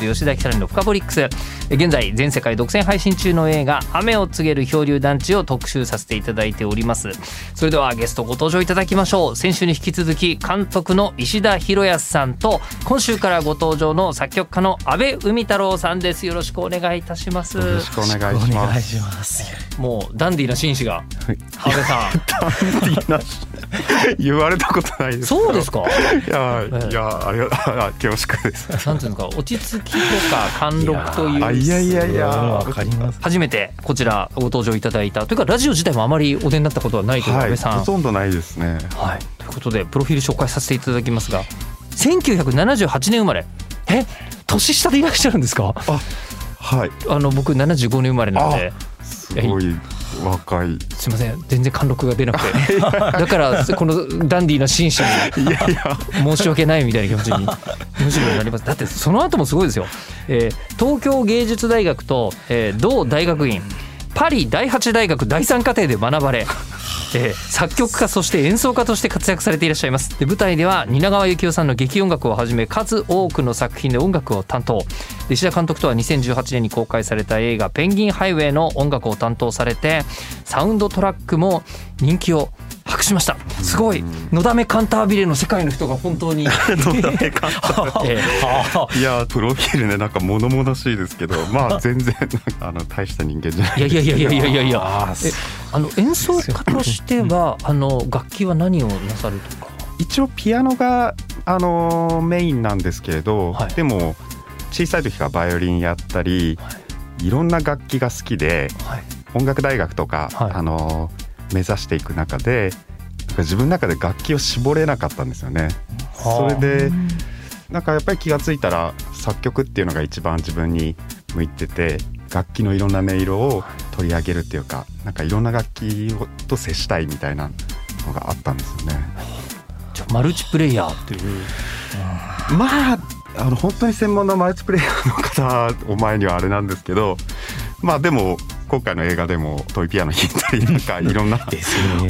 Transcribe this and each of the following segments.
吉田久典のフカボリックス。現在全世界独占配信中の映画「雨を告げる漂流団地」を特集させていただいております。それではゲストご登場いただきましょう。先週に引き続き監督の石田博康さんと今週からご登場の作曲家の阿部海太郎さんです。よろしくお願いいたします。よろしくお願いします。もうダンディーな紳士が。阿部さん。ダンディーな 言われたことないですそうですか？いや、いやあれが恐縮です。なんていうんですか落ち着きとか貫禄という。いやいやいやわかります。初めてこちらご登場いただいた。というかラジオ自体もあまりお出になったことはないという安倍さん、はい、ほとんどないですね。はい。ということでプロフィール紹介させていただきますが1978年生まれ。え？年下でいらっしゃるんですか？あはい。あの僕75年生まれなので。すごい若い。すみません。全然貫禄が出なくて。だからこのダンディーな紳士にいやいや。申し訳ないみたいな気持ちにむしろなります。だってその後もすごいですよ、えー、東京芸術大学と、えー、同大学院パリ第8大学第3課程で学ばれえー、作曲家そして演奏家として活躍されていらっしゃいます。で舞台では蜷川幸雄さんの劇音楽をはじめ数多くの作品で音楽を担当。石田監督とは2018年に公開された映画「ペンギンハイウェイ」の音楽を担当されてサウンドトラックも人気をしました。すごい。のだめカンタービレの世界の人が本当に。のだめカンタービレ。いやプロフィールねなんか物々しいですけどまあ全然 あの大した人間じゃない。いやいやいやいやいやいや。あの演奏家としてはあの楽器は何をなさるとか？一応ピアノがあのメインなんですけれど、はい、でも小さい時からバイオリンやったり、はい、いろんな楽器が好きで、はい、音楽大学とか、あの目指していく中で自分の中で楽器を絞れなかったんですよね。それでなんかやっぱり気が付いたら作曲っていうのが一番自分に向いてて楽器のいろんな音色を取り上げるっていうかなんかいろんな楽器と接したいみたいなのがあったんですよね。じゃマルチプレイヤーっていう、うん、まああの本当に専門のマルチプレイヤーの方お前にはあれなんですけどまあでも今回の映画でもトイピアノ弾いたりなんかいろんな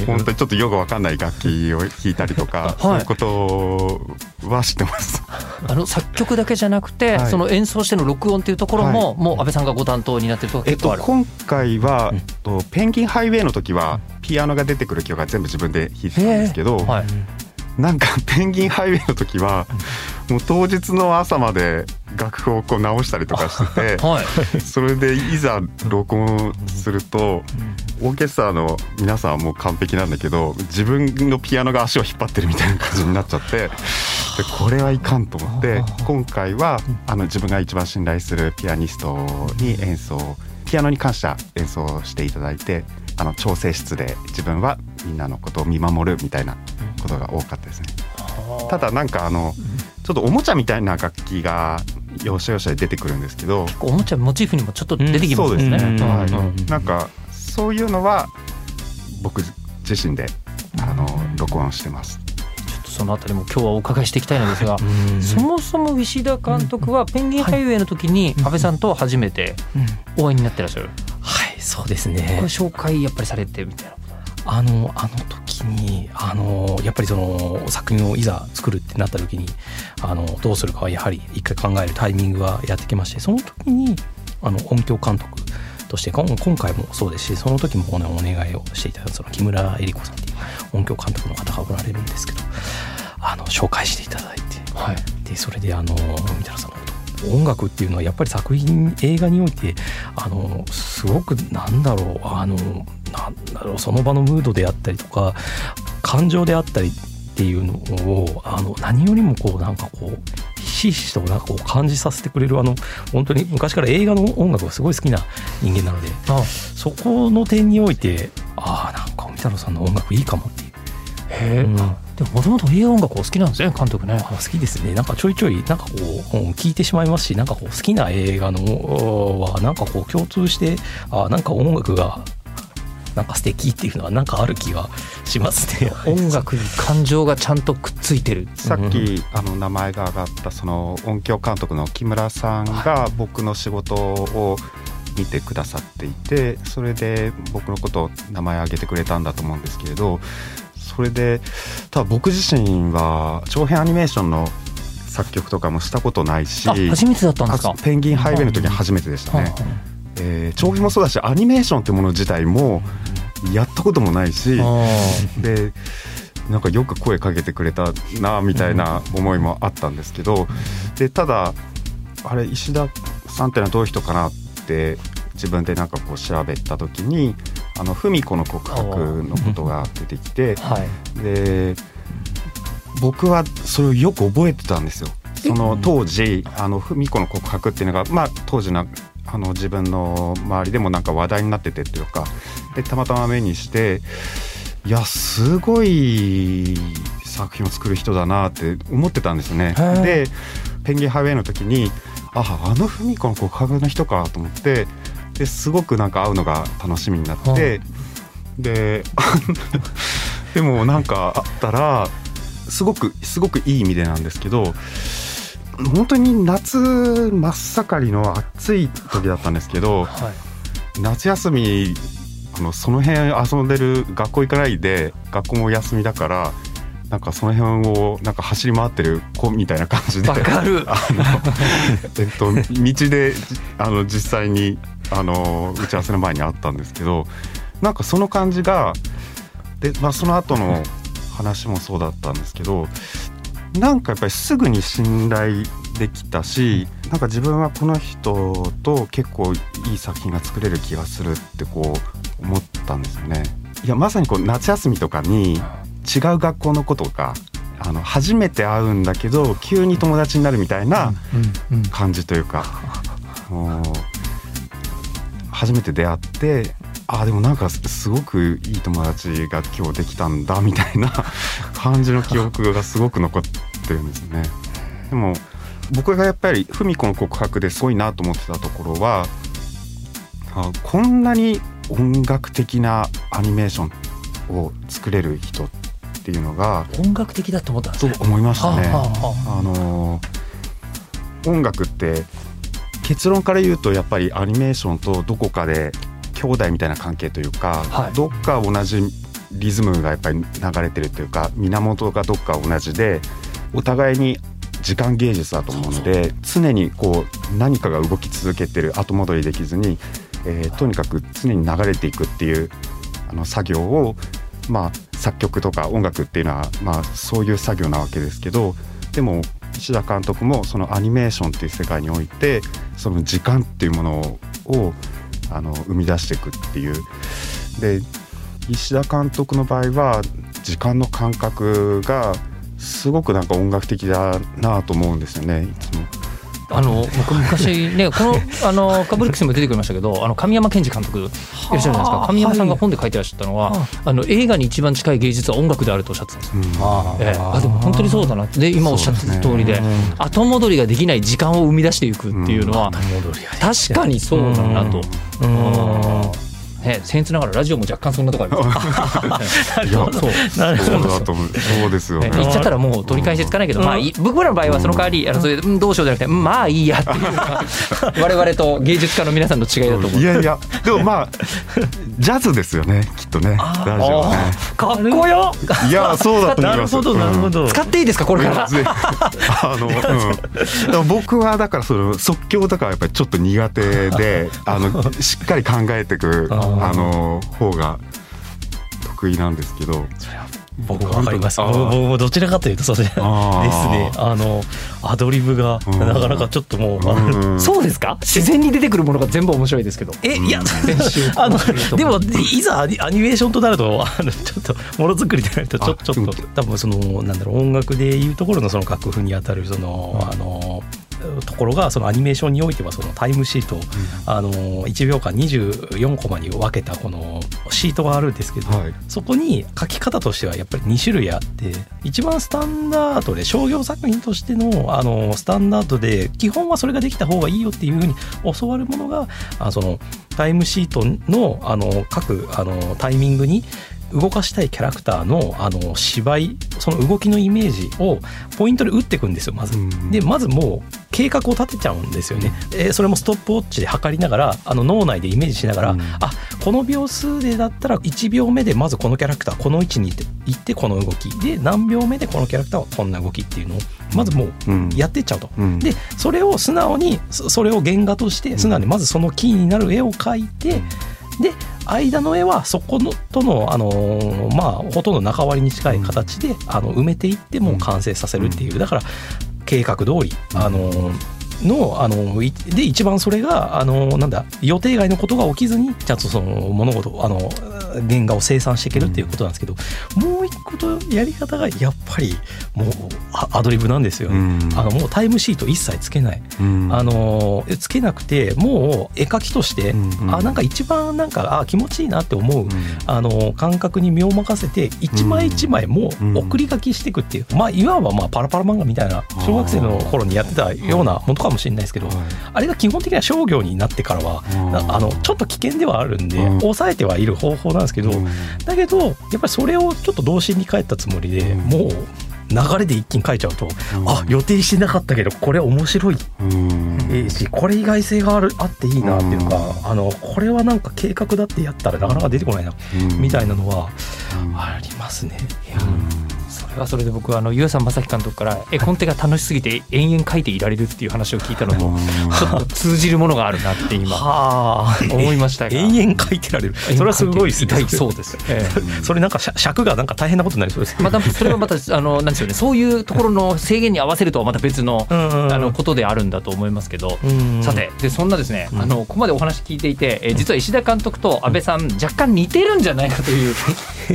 本当にちょっとよくわかんない楽器を弾いたりとか、そういうことは知ってます。あの作曲だけじゃなくて、その演奏しての録音っていうところも、もう安倍さんがご担当になってるとえっと、今回は、とペンギンハイウェイの時はピアノが出てくる曲が全部自分で弾いてたんですけど、はいなんか ペンギンハイウェイの時はもう当日の朝まで楽譜をこう直したりとかしてて、はい、それでいざ録音するとオーケストラの皆さんはもう完璧なんだけど自分のピアノが足を引っ張ってるみたいな感じになっちゃってでこれはいかんと思って今回はあの自分が一番信頼するピアニストに演奏ピアノに関しては演奏していただいてあの調整室で自分はみんなのことを見守るみたいなことが多かったですね。ただなんかあのちょっとおもちゃみたいな楽器が要所要所で出てくるんですけどおもちゃモチーフにもちょっと出てきますね。はい、なんかそういうのは僕自身であの録音してます。そのあたりも今日はお伺いしていきたいのですが、そもそも石田監督はペンギンハイウェイの時に安倍さんと初めてお会いになってらっしゃる。はい、そうですね。これ紹介やっぱりされてみたいな。あのあの時にあのやっぱりその作品をいざ作るってなった時にあのどうするかはやはり一回考えるタイミングがやってきましてその時にあの音響監督として今回もそうですしその時も、ね、お願いをしていたその木村恵里子さんっていう音響監督の方がおられるんですけどあの紹介していただいて、はい、でそれであの三太郎さんの音楽っていうのはやっぱり作品映画においてあのすごくなんだろうあのなんだろうその場のムードであったりとか感情であったりっていうのをあの何よりもこうなんかこうひしひしとなんかこう感じさせてくれるあの本当に昔から映画の音楽がすごい好きな人間なのでそこの点においてああなんか三太郎さんの音楽いいかもっていう。へうんでももともと映画音楽お好きなんですね監督ね。好きですね。なんかちょいちょいなんかこう、うん、聞いてしまいますしなんかこう好きな映画のはなんかこう共通してあなんか音楽がなんか素敵っていうのはなんかある気がしますね。音楽に感情がちゃんとくっついてる。さっきあの名前が挙がったその音響監督の木村さんが僕の仕事を見てくださっていてそれで僕のことを名前挙げてくれたんだと思うんですけれどそれでただ僕自身は長編アニメーションの作曲とかもしたことないし初めてだったんですか？ペンギンハイウェイの時は初めてでしたね。えー、長編もそうだしアニメーションってもの自体もやったこともないしでなんかよく声かけてくれたなみたいな思いもあったんですけどでただあれ石田さんってのはどういう人かなって自分でなんかこう調べた時に「あの芙美子の告白」のことが出てきて、はい、で僕はそれをよく覚えてたんですよ。その当時あの芙美子の告白っていうのが、まあ、当時のあの自分の周りでもなんか話題になっててっていうかでたまたま目にしていやすごい作品を作る人だなって思ってたんですね。でペンギンハイウェイの時にああの芙美子の告白の人かと思ってですごくなんか会うのが楽しみになって、で でもなんかあったらすごくすごくいい意味でなんですけど本当に夏真っ盛りの暑い時だったんですけど、はい、夏休みあのその辺遊んでる学校行かないで学校も休みだからなんかその辺をなんか走り回ってる子みたいな感じでわかる。あの、えっと、道であの実際にあの打ち合わせの前にあったんですけどなんかその感じがで、まあ、その後の話もそうだったんですけどなんかやっぱりすぐに信頼できたしなんか自分はこの人と結構いい作品が作れる気がするってこう思ったんですよね。いやまさにこう夏休みとかに違う学校の子とかあの初めて会うんだけど急に友達になるみたいな感じというか、もう初めて出会ってあでもなんかすごくいい友達が今日できたんだみたいな 感じの記憶がすごく残ってるんですね。でも僕がやっぱり芙美子の告白ですごいなと思ってたところはあこんなに音楽的なアニメーションを作れる人っていうのが音楽的だと思ったんですね。思いましたね。あの音楽って結論から言うとやっぱりアニメーションとどこかで兄弟みたいな関係というか、はい、どっか同じリズムがやっぱり流れてるというか源がどっか同じでお互いに時間芸術だと思うので常にこう何かが動き続けてる後戻りできずに、えー、とにかく常に流れていくっていうあの作業を、まあ、作曲とか音楽っていうのは、まあ、そういう作業なわけですけどでも石田監督もそのアニメーションっていう世界においてその時間っていうものをあの生み出していくっていうで石田監督の場合は時間の感覚がすごくなんか音楽的だなと思うんですよねいつも。あの僕昔ねこのあのカブリックスにも出てくれましたけどあの神山健二監督いらっしゃるじゃないですか。神山さんが本で書いてらっしゃったのは、はい、あの映画に一番近い芸術は音楽であるとおっしゃってたんですよ。うん、えー、あでも本当にそうだなで今おっしゃってた通りで、ね、後戻りができない時間を生み出していくっていうのは、うん、確かにそうだなと。うんね、僭越ながらラジオも若干そんなとこあります。いや、そう、そうだと思う。そうですよ、ね。言っちゃったらもう取り返しつかないけど、まあ、僕らの場合はその代わり、あの、それ、どうしようじゃなくて、まあいいやっていうのが。我々と芸術家の皆さんの違いだと思う。いやいや、でも、まあ、ジャズですよね、きっとね。ラジオね。かっこよ。いや、そうだと思います。なるほど、なるほど。使っていいですか、これから。あの、うん、僕はだから、その即興とか、やっぱりちょっと苦手で、あの、しっかり考えていく。あの方が得意なんですけど。僕わかります。僕もどちらかというとそうですね。あのアドリブがなかなかちょっともう、そうですか？自然に出てくるものが全部面白いですけど。えいや あのでもいざアニメーションとなるとあのちょっとものづくりでなるとちょちょっと多分そのなんだろう音楽でいうところのその楽譜にあたるその、あのところがそのアニメーションにおいてはそのタイムシート、うん、あの1秒間24コマに分けたこのシートがあるんですけど、はい、そこに書き方としてはやっぱり2種類あって一番スタンダードで商業作品としてのあのスタンダードで基本はそれができた方がいいよっていうふうに教わるものがあそのタイムシートのあの各あのタイミングに動かしたいキャラクターのあの芝居その動きのイメージをポイントで打っていくんですよまず。でまずもう計画を立てちゃうんですよね。えー、それもストップウォッチで測りながらあの脳内でイメージしながら、うん、あこの秒数でだったら1秒目でまずこのキャラクターこの位置に行ってこの動きで何秒目でこのキャラクターはこんな動きっていうのをまずもうやってっちゃうと。うん、でそれを素直にそれを原画として素直にまずそのキーになる絵を描いて。で間の絵はそこのとの、あのー、まあほとんど仲割りに近い形で、あの埋めていってもう完成させるっていう。だから計画通り、あのーのあので一番それがあのなんだ予定外のことが起きずにちゃんとその物事あの原画を生産していけるっていうことなんですけど、もう一個とやり方がやっぱりもうアドリブなんですよ、ね、あのもうタイムシート一切つけない、あのつけなくてもう絵描きとして、あなんか一番なんかあ気持ちいいなって思う、あの感覚に身を任せて一枚一枚もう送り書きしていくっていう、まあいわばまあパラパラ漫画みたいな小学生の頃にやってたようなものかもしれないですけど、あれが基本的には商業になってからはあのちょっと危険ではあるんで、抑えてはいる方法なんですけど、だけどやっぱりそれをちょっと童心に帰ったつもりで、もう流れで一気に書いちゃうと、うん、あ予定してなかったけどこれ面白い、うん、しこれ意外性があるあっていいなっていうか、うん、あのこれはなんか計画だってやったらなかなか出てこないな、みたいなのはありますね。れはそれで僕はあの湯浅正樹監督から絵コンテが楽しすぎて延々描いていられるっていう話を聞いたのとちょっと通じるものがあるなって今思いましたが。延々描いてられる。それはすごいですね。そうです、ええ、それなんか尺がなんか大変なことになりそうです。またそれはまた あのなんですよねそういうところの制限に合わせるとはまた別のあのことであるんだと思いますけど。さてでそんなですねあのここまでお話聞いていて、え実は石田監督と安倍さん若干似てるんじゃないかという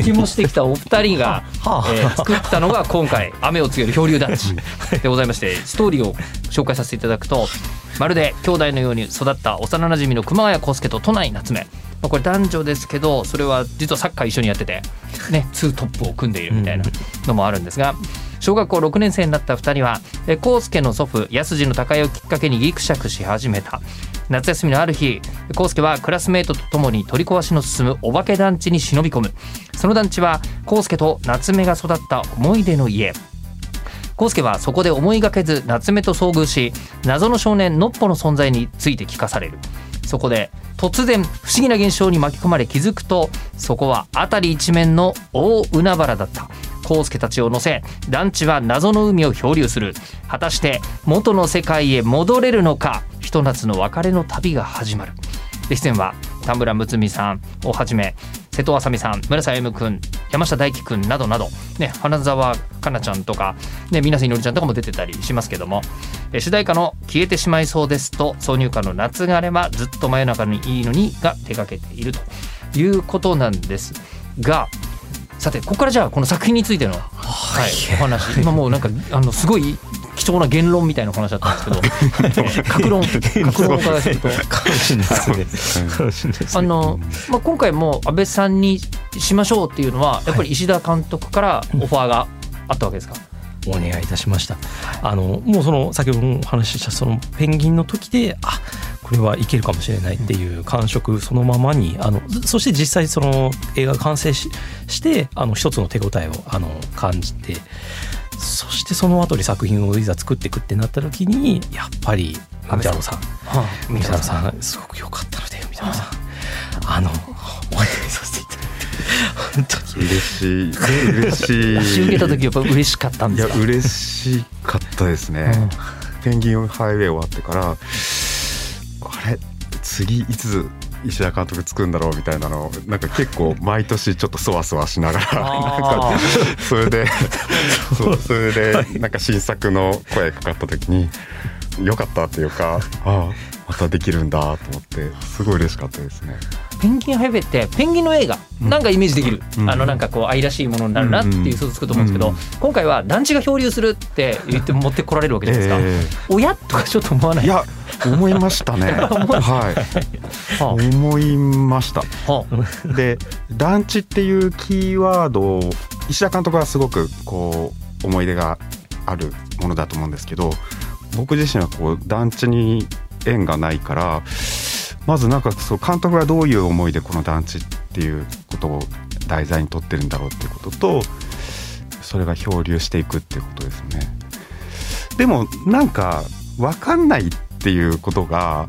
気もしてきたお二人が、えー、作ったのが今回「雨を告げる漂流団地」でございましてストーリーを紹介させていただくとまるで兄弟のように育った幼なじみの熊谷康介と都内夏目これ男女ですけどそれは実はサッカー一緒にやっててねツートップを組んでいるみたいなのもあるんですが。小学校6年生になった2人は康介の祖父安次の高江をきっかけにギクシャクし始めた。夏休みのある日康介はクラスメートと共に取り壊しの進むお化け団地に忍び込む。その団地は康介と夏目が育った思い出の家。康介はそこで思いがけず夏目と遭遇し謎の少年のっぽの存在について聞かされる。そこで突然不思議な現象に巻き込まれ気づくとそこは辺り一面の大海原だった。康介たちを乗せ団地は謎の海を漂流する。果たして元の世界へ戻れるのかひと夏の別れの旅が始まる。出演は田村睦美さんをはじめ瀬戸あさみさん村瀬歩君山下大輝君などなど、ね、花澤香菜ちゃんとか、ね、水瀬いのりちゃんとかも出てたりしますけども。主題歌の「消えてしまいそうです」と挿入歌の「夏があればずっと真夜中にいいのに」が手掛けているということなんですがさてここからじゃあこの作品についての、はい、お話。今もうなんかあのすごい貴重な言論みたいな話だったんですけど 格論格論を伺いすると。あの、まあ、今回も安倍さんにしましょうっていうのはやっぱり石田監督からオファーがあったわけですか、お願いいたしました。あのもうその先ほどお話ししたそのペンギンの時であこれはいけるかもしれないっていう感触そのままにあのそして実際その映画が完成ししてあの一つの手応えをあの感じてそしてその後に作品をいざ作っていくってなった時にやっぱり海太郎さん。海太郎さんすごく良かったので海太郎さん。あのお会いさせていただいて。本当に嬉しい。嬉しい受けた時やっぱ嬉しかったんですか？いや嬉しかったですね、うん、ペンギンハイウェイ終わってからあれ次いつ石田監督作るんだろうみたいなのなんか結構毎年ちょっとそわそわしながら なんかそれでそう それでなんか新作の声かかった時によかったっていうかああまたできるんだと思ってすごい嬉しかったですね。ペンギンハイウェイってペンギンの映画なんかイメージできる、うん、あのなんかこう愛らしいものになるなっていう想像つくと思うんですけど、うん、今回は団地が漂流するって言って持ってこられるわけじゃないですか、えー、親とかちょっと思わない？いや思いましたね。はい。思いました。で団地っていうキーワードを石田監督はすごくこう思い出があるものだと思うんですけど僕自身はこう団地に縁がないからまずなんかそう監督がどういう思いでこの団地っていうことを題材にとってるんだろうっていうこととそれが漂流していくっていうことですね。でもなんか分かんないっていうことが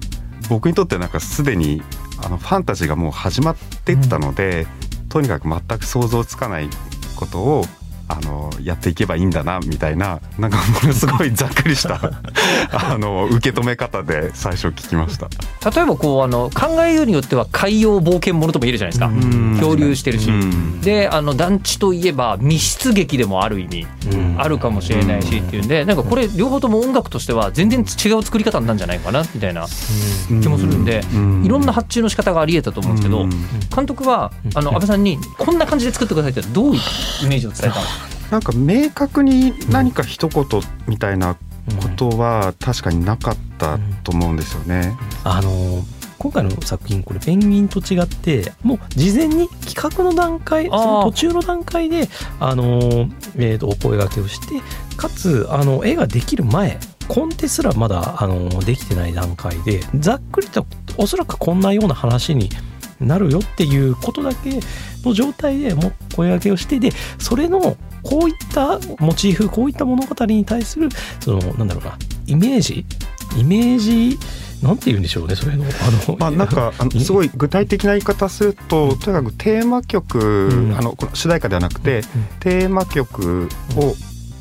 僕にとってなんかすでにあのファンタジーがもう始まってったので、とにかく全く想像つかないことをあのやっていけばいいんだなみたいななんかものすごいざっくりした あの受け止め方で最初聞きました。例えばこうあの考えようによっては海洋冒険ものとも言えるじゃないですか。漂流してるし。であの団地といえば密室劇でもある意味あるかもしれないしっていうんでなんかこれ両方とも音楽としては全然違う作り方なんじゃないかなみたいな気もするんでいろんな発注の仕方がありえたと思うんですけど監督はあの安倍さんにこんな感じで作ってくださいってどういうイメージを伝えたんですかなんか明確に何か一言みたいなことは確かになかったと思うんですよね。あの今回の作品これペンギンと違ってもう事前に企画の段階その途中の段階であの、えー、とお声がけをしてかつあの絵ができる前コンテすらまだあのできてない段階でざっくりとおそらくこんなような話になるよっていうことだけの状態でもう声掛けをしてでそれのこういったモチーフこういった物語に対するそのなんだろうなイメージイメージなんて言うんでしょうねそれのあのまあなんかあのすごい具体的な言い方するととにかくテーマ曲、うん、あのこの主題歌ではなくて、うん、テーマ曲を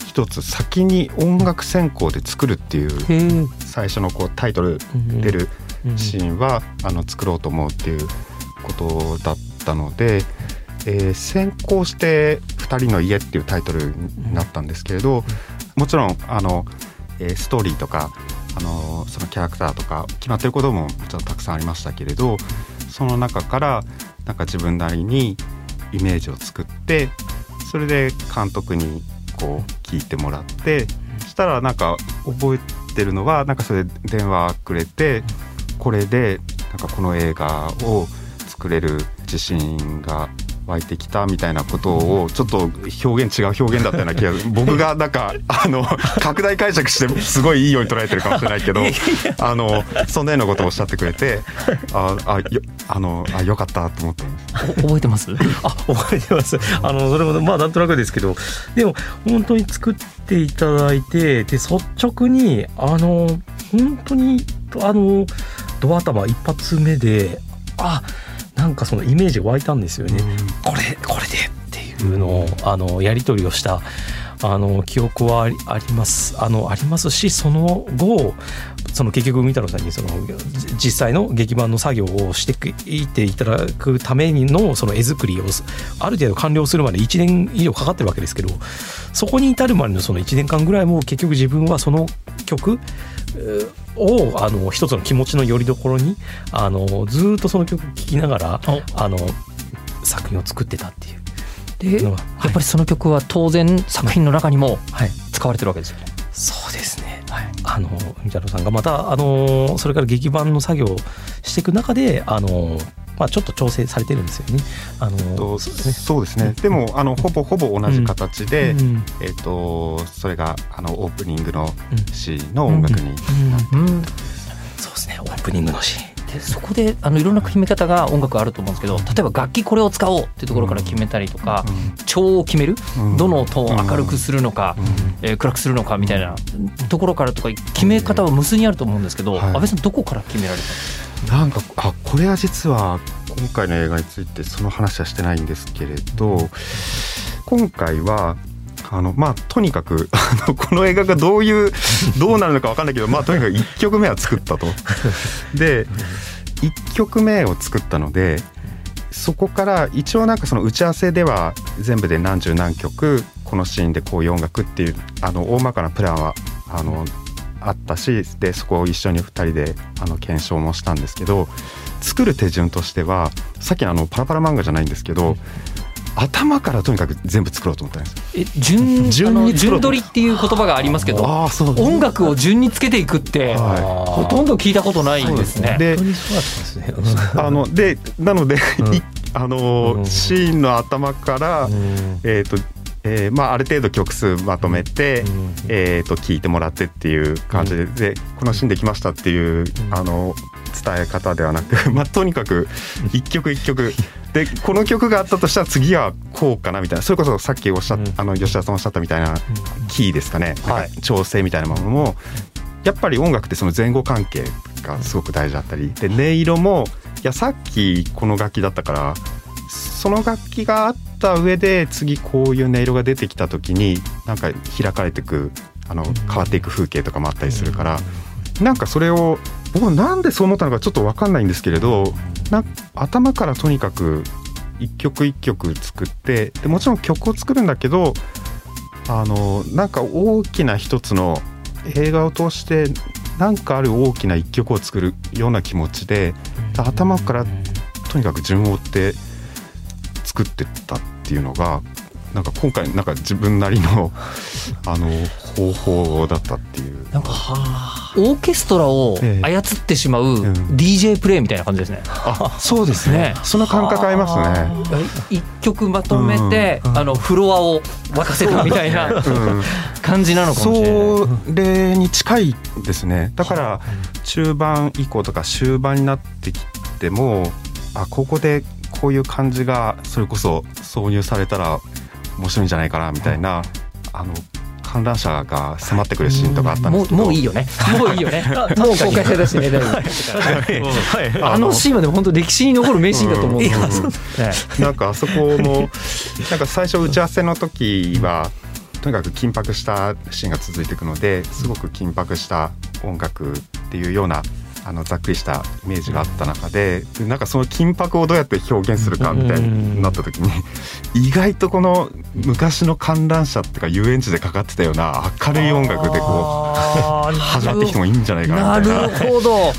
一つ先に音楽専攻で作るっていう最初のこうタイトル出るシーンはあの作ろうと思うっていうことだったので。えー、先行して「二人の家」っていうタイトルになったんですけれどもちろんあの、えー、ストーリーとかあのそのキャラクターとか決まってることももちろんたくさんありましたけれどその中からなんか自分なりにイメージを作ってそれで監督にこう聞いてもらってそしたらなんか覚えてるのはなんかそれで電話くれてこれでなんかこの映画を作れる自信が湧いてきたみたいなことをちょっと表現違う表現だったような気が 僕がなんかあの拡大解釈してすごいいいように捉えてるかもしれないけどあのそんなようなことをおっしゃってくれてああよあのあよかったと思って覚えてます？あ覚えてます。あのそれもまあなんとなくですけど。でも本当に作っていただいてで率直にあの本当にあのドア頭一発目であなんかそのイメージ湧いたんですよね、これこれでっていうのをあのやり取りをしたあの記憶はあります。あのありますしその後その結局三太郎さんにその実際の劇版の作業をしていっていただくためにのその絵作りをある程度完了するまで1年以上かかってるわけですけどそこに至るまでのその1年間ぐらいも結局自分はその曲をあの一つの気持ちのよりどころにあのずっとその曲聴きながらあの作品を作ってたっていう。で、やっぱりその曲は当然作品の中にも使われてるわけですよね。はい、そうですね、はい、あの三太郎さんがまたあのそれから劇版の作業をしていく中であのまあ、ちょっと調整されてるんですよね。あのそうですね。でもあのほぼほぼ同じ形で、うん、えっ、ー、とそれがあのオープニングのシーンの音楽になって、そうですね。オープニングのシーン。でそこであのいろんな決め方が音楽あると思うんですけど例えば楽器これを使おうっていうところから決めたりとか、調を決める、どの音を明るくするのか、えー、暗くするのかみたいなところからとか決め方は無数にあると思うんですけど、安倍さんどこから決められたんですか？なんかあこれは実は今回の映画についてその話はしてないんですけれど今回はあのまあとにかく あのこの映画がどういうどうなるのか分かんないけどまあとにかく1曲目は作ったと。で1曲目を作ったのでそこから一応なんかその打ち合わせでは全部で何十何曲このシーンでこういう音楽っていうあの大まかなプランはあのあったしでそこを一緒に2人であの検証もしたんですけど作る手順としてはさっきのあのパラパラ漫画じゃないんですけど、頭からとにかく全部作ろうと思ったんですえ順順に順取りっていう言葉がありますけどあそう。音楽を順につけていくって、はい、ほとんど聞いたことないんですね。であのでなので、うん、あの、シーンの頭から、えっ、ー、とえーまあ、ある程度曲数まとめて、うん、えー、と聞いてもらってっていう感じでうん、でこのシーンできましたっていう、うん、あの伝え方ではなく、まあ、とにかく一曲一曲。でこの曲があったとしたら次はこうかなみたいな。それこそさっきおっしゃっ、あの吉田さんおっしゃったみたいなキーですかね、はい、調整みたいなものもやっぱり音楽ってその前後関係がすごく大事だったり。で音色もいやさっきこの楽器だったからその楽器があった上で次こういう音色が出てきた時になんか開かれていくあの変わっていく風景とかもあったりするからなんかそれを僕なんでそう思ったのかちょっと分かんないんですけれどな頭からとにかく一曲一曲作ってでもちろん曲を作るんだけどあのなんか大きな一つの映画を通してなんかある大きな一曲を作るような気持ちで頭からとにかく順を追って作ってったっていうのがなんか今回なんか自分なりの あの方法だったっていう。なんかオーケストラを操ってしまう DJ プレイみたいな感じですね、あそうですね。その感覚ありますね。一曲まとめて、あのフロアを沸かせたみたいな感じなのかもしれない。それに近いですね。だから中盤以降とか終盤になってきてもあここでこういう感じがそれこそ挿入されたら面白いんじゃないかなみたいなあの観覧車が迫ってくるシーンとかあったんですけど。もういいよね。もういいよね。もう公開されたしねあのシーンはでも本当歴史に残る名シーンだと思う、なんかあそこもなんか最初打ち合わせの時はとにかく緊迫したシーンが続いていくのですごく緊迫した音楽っていうようなあのざっくりしたイメージがあった中でなんかその緊迫をどうやって表現するかみたいになった時に意外とこの昔の観覧車っていうか遊園地でかかってたような明るい音楽でこう始まってきてもいいんじゃないかなみたいな。なるほど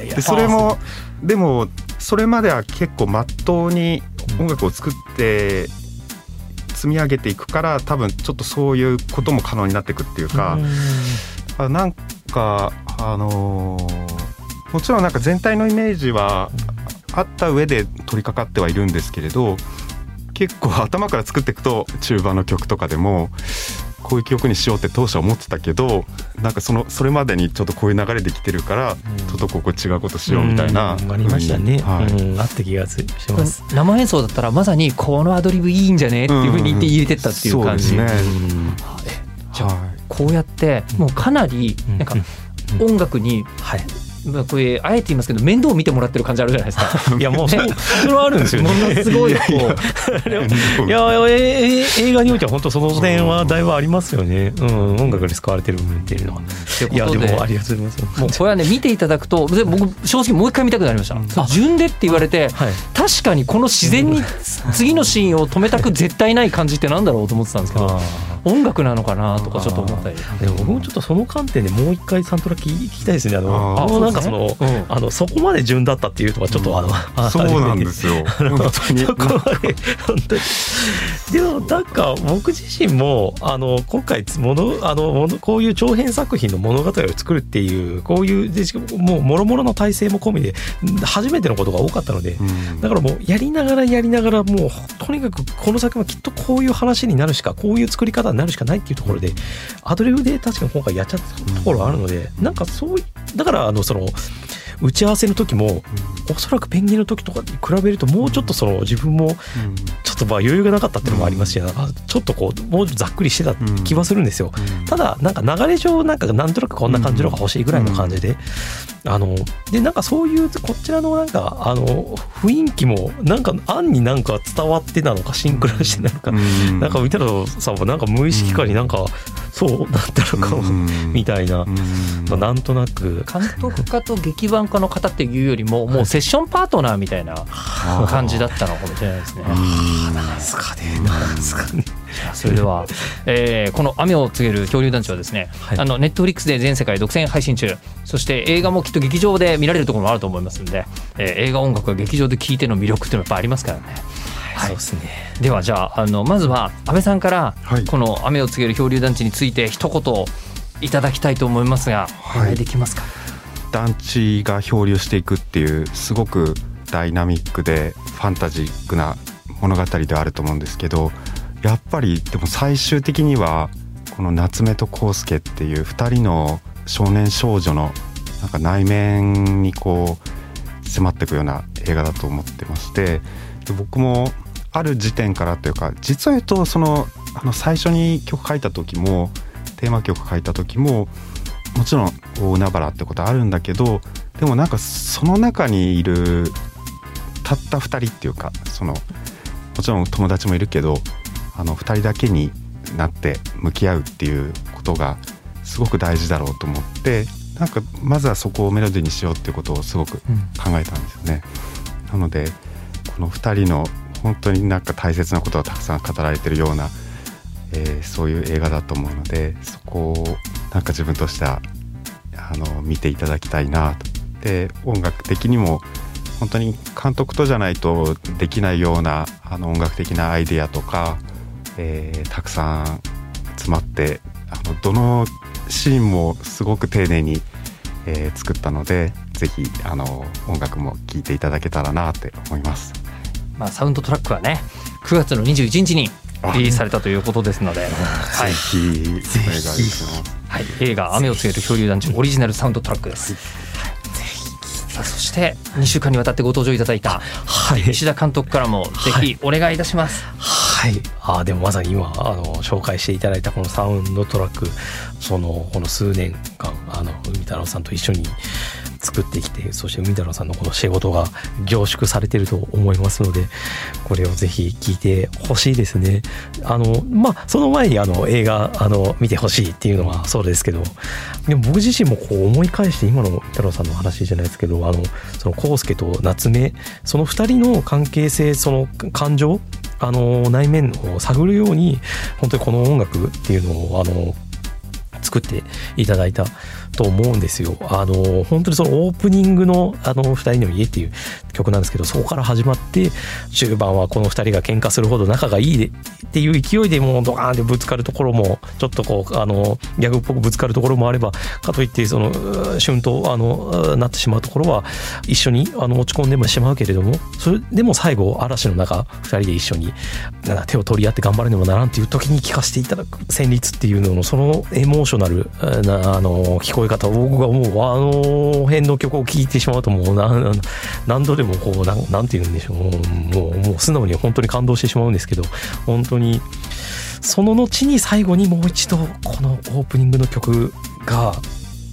でそれもでもそれまでは結構まっとうに音楽を作って積み上げていくから多分ちょっとそういうことも可能になっていくっていうか。うなんかあのーもちろんなんか全体のイメージはあった上で取り掛かってはいるんですけれど結構頭から作っていくと中盤の曲とかでもこういう曲にしようって当初は思ってたけどなんかそのそれまでにちょっとこういう流れできてるから、ちょっとここ違うことしようみたいな、ありましたね、はい、あった気がします。生演奏だったらまさにこのアドリブいいんじゃねっていうふうに言って入れてったっていう感じ、うんうん、そうですね、じゃあこうやってもうかなりなんか音楽に、はいまあ、これあえて言いますけど面倒を見てもらってる感じあるじゃないですか。いやもうそれはあるんですよね。ものすごいこういやえ映画においては本当その点はだいぶありますよね。うん、音楽に使われてる部分っていうのは。いやでもありがとうございます。もうこれはね見ていただくとで僕正直もう一回見たくなりました。順でって言われて、はい、確かにこの自然に次のシーンを止めたく絶対ない感じってなんだろうと思ってたんですけど。音楽なのかなとかちょっと思ったりでも僕もちょっとその観点でもう一回サントラ聞きたいですねあのあのかその、あのそこまで順だったっていうのはちょっとあの、そうなんですよ。本当に。そこまで本当に。でもなんか僕自身もあの今回ものあのこういう長編作品の物語を作るっていうこういうでしかももうもろもろの体制も込みで初めてのことが多かったので、だからもうやりながらやりながらもうとにかくこの作品はきっとこういう話になるしかこういう作り方になるしかないっていうところでアドリブで確かに今回やっちゃったところがあるので、なんかそうだからあのその打ち合わせの時も、うん、おそらくペンギンの時とかに比べるともうちょっとその自分もちょっとまあ余裕がなかったっていうのもありますし、うん、ちょっとこうもうざっくりしてた気はするんですよ、うん、ただなんか流れ上なんかなんとなくこんな感じのが欲しいぐらいの感じで、あのでなんかそういうこちらのなんかあの雰囲気もなんか案になんか伝わってなのかシンクロしてなのか、なんか見たらさんもなんか無意識化になんかそうだったのかも みたいな、まあ、なんとなく。監督家と劇版家の方っていうよりももうセッションパートナーみたいな感じだったのかもしれないですね。なんすかねなんすかねそれでは、えー、この雨を告げる恐竜団地はですね、はい、あのネットフリックスで全世界独占配信中。そして映画もきっと劇場で見られるところもあると思いますので、えー、映画音楽は劇場で聴いての魅力っていうのはやっぱありますからね。はい、そうですね。ではじゃああのまずは安倍さんから、この雨を告げる漂流団地について一言いただきたいと思いますが、お願いできますか？団地が漂流していくっていうすごくダイナミックでファンタジックな物語ではあると思うんですけどやっぱりでも最終的にはこの夏目と康介っていう2人の少年少女のなんか内面にこう迫っていくような映画だと思ってましてで僕もある時点からというか実は言うとそのあの最初に曲書いた時もテーマ曲書いた時ももちろん大海原ってことあるんだけどでもなんかその中にいるたった2人っていうかそのもちろん友達もいるけどあの2人だけになって向き合うっていうことがすごく大事だろうと思ってなんかまずはそこをメロディーにしようっていうことをすごく考えたんですよね。うん、なのでこの2人の本当になんか大切なことがたくさん語られてるような、えー、そういう映画だと思うのでそこをなんか自分としてはあの見ていただきたいなと。で音楽的にも本当に監督とじゃないとできないようなあの音楽的なアイデアとか、えー、たくさん詰まってあのどのシーンもすごく丁寧に、えー、作ったのでぜひあの音楽も聴いていただけたらなって思います。まあ、サウンドトラックはね9月の21日にリリースされたということですので、はい。はい、映画雨を告げる漂流団地オリジナルサウンドトラックです。さあそして2週間にわたってご登場いただいた、はい、石田監督からもぜひお願いいたします。はい、あでもまさに今あの紹介していただいたこのサウンドトラックそのこの数年間あの海太郎さんと一緒に作ってきてそして海太郎さんのこの仕事が凝縮されてると思いますのでこれをぜひ聞いてほしいですね。あのまあその前にあの映画あの見てほしいっていうのはそうですけどでも僕自身もこう思い返して今の海太郎さんの話じゃないですけどあのその康介と夏目その2人の関係性その感情あの内面を探るように本当にこの音楽っていうのをあの作っていただいたと思うんですよ。あの本当にそのオープニングの「あの2人の家」っていう曲なんですけどそこから始まって中盤はこの2人が喧嘩するほど仲がいいでっていう勢いでもうドカーンってぶつかるところもちょっとこうあのギャグっぽくぶつかるところもあればかといってその旬とあのなってしまうところは一緒にあの落ち込んでもしまうけれどもそれでも最後嵐の中2人で一緒に手を取り合って頑張るにもならんっていう時に聞かせていただく旋律っていうののそのエモーショナルなあの聞こえ方僕がもうあの辺の曲を聴いてしまうともう何度でもこうなんなんて言うんでしょう。もうもう素直に本当に感動してしまうんですけど本当にその後に最後にもう一度このオープニングの曲が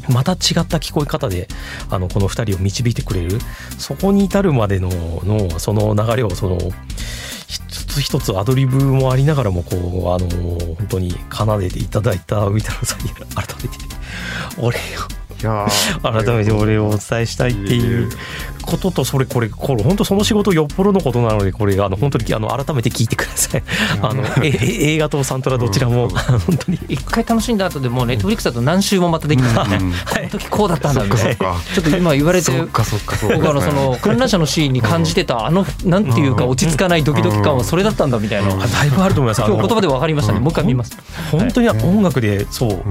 また違った聞こえ方であのこの2人を導いてくれるそこに至るまでののその流れをその一つ一つアドリブもありながらもこうあの本当に奏でていただいたみたいなさんに改めて俺よ改めて俺をお伝えしたいっていうこととそれこれこれ本当その仕事よっぽどのことなのでこれあの本当にあの改めて聞いてください。あのえ映画とサントラどちらも本当に一回楽しんだ後でもうネットフリックスだと何週もまたできますね、うん、この時こうだったんだみたいな。ちょっと今言われて僕あのその観覧車のシーンに感じてたあのなんていうか落ち着かないドキドキ感はそれだったんだみたいな。だいぶあると思います。今日言葉で分かりましたね。もう一回見ます。本当に音楽でそう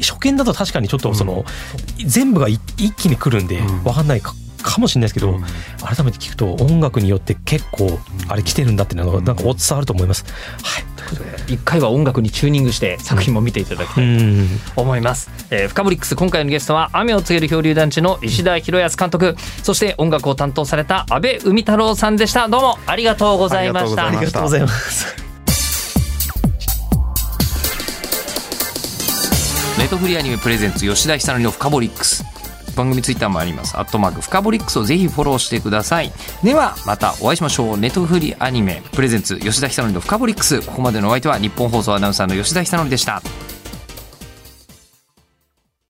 初見だと確かにちょっとその全部が一気に来るんで分かんないかかもしれないですけど、うん、改めて聞くと音楽によって結構あれ来てるんだっていうのがなんか伝わると思います。はい、一回は音楽にチューニングして作品も見ていただきたいと思います。うん、えー、フカボリックス今回のゲストは雨を告げる漂流団地の石田博康監督。そして音楽を担当された阿部海太郎さんでした。どうもありがとうございました。ありがとうございますネットフリーアニメプレゼンツ吉田久典のフカボリックス番組ツイッターもあります。アットマーク、フカボリックスをぜひフォローしてください。では、またお会いしましょう。ネットフリアニメ、プレゼンツ、吉田久典のフカボリックス。ここまでのお相手は、日本放送アナウンサーの吉田久典でした。